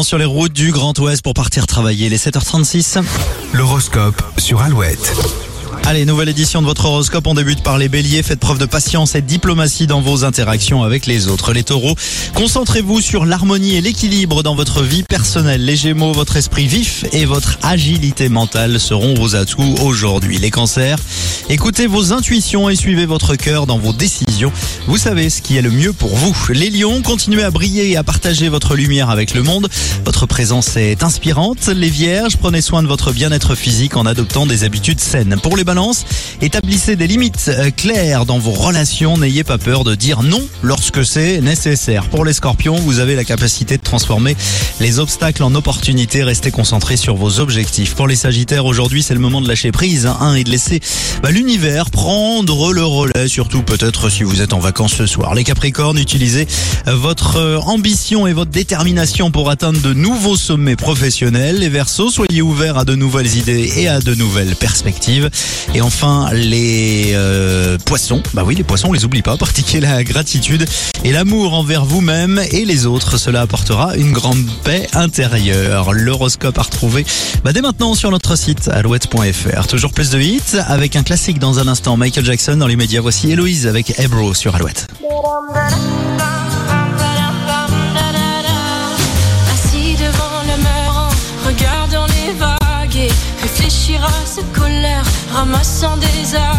Sur les routes du Grand Ouest pour partir travailler, les 7h36. L'horoscope sur Alouette. Allez, nouvelle édition de votre horoscope. On débute par les béliers. Faites preuve de patience et de diplomatie dans vos interactions avec les autres. Les taureaux, concentrez-vous sur l'harmonie et l'équilibre dans votre vie personnelle. Les gémeaux, votre esprit vif et votre agilité mentale seront vos atouts aujourd'hui. Les cancers, écoutez vos intuitions et suivez votre cœur dans vos décisions. Vous savez ce qui est le mieux pour vous. Les lions, continuez à briller et à partager votre lumière avec le monde. Votre présence est inspirante. Les vierges, prenez soin de votre bien-être physique en adoptant des habitudes saines. Pour les balances, établissez des limites euh, claires dans vos relations. N'ayez pas peur de dire non lorsque c'est nécessaire. Pour les scorpions, vous avez la capacité de transformer les obstacles en opportunités. Restez concentrés sur vos objectifs. Pour les sagittaires, aujourd'hui, c'est le moment de lâcher prise hein, et de laisser bah, l'univers prendre le relais, surtout peut-être si vous êtes en vacances ce soir. Les capricornes, utilisez votre euh, ambition et votre détermination pour atteindre de nouveaux sommets professionnels. Les versos, soyez ouverts à de nouvelles idées et à de nouvelles perspectives. Et enfin, les euh, poissons, bah oui, les poissons, on les oublie pas, pratiquez la gratitude et l'amour envers vous-même et les autres. Cela apportera une grande paix intérieure. L'horoscope à retrouver bah, dès maintenant sur notre site alouette.fr. Toujours plus de hits avec un dans un instant. Michael Jackson dans les médias. Voici Héloïse avec Ebro sur Alouette. Assis devant le mur regardant les vagues et réfléchir à cette colère, ramassant des arbres.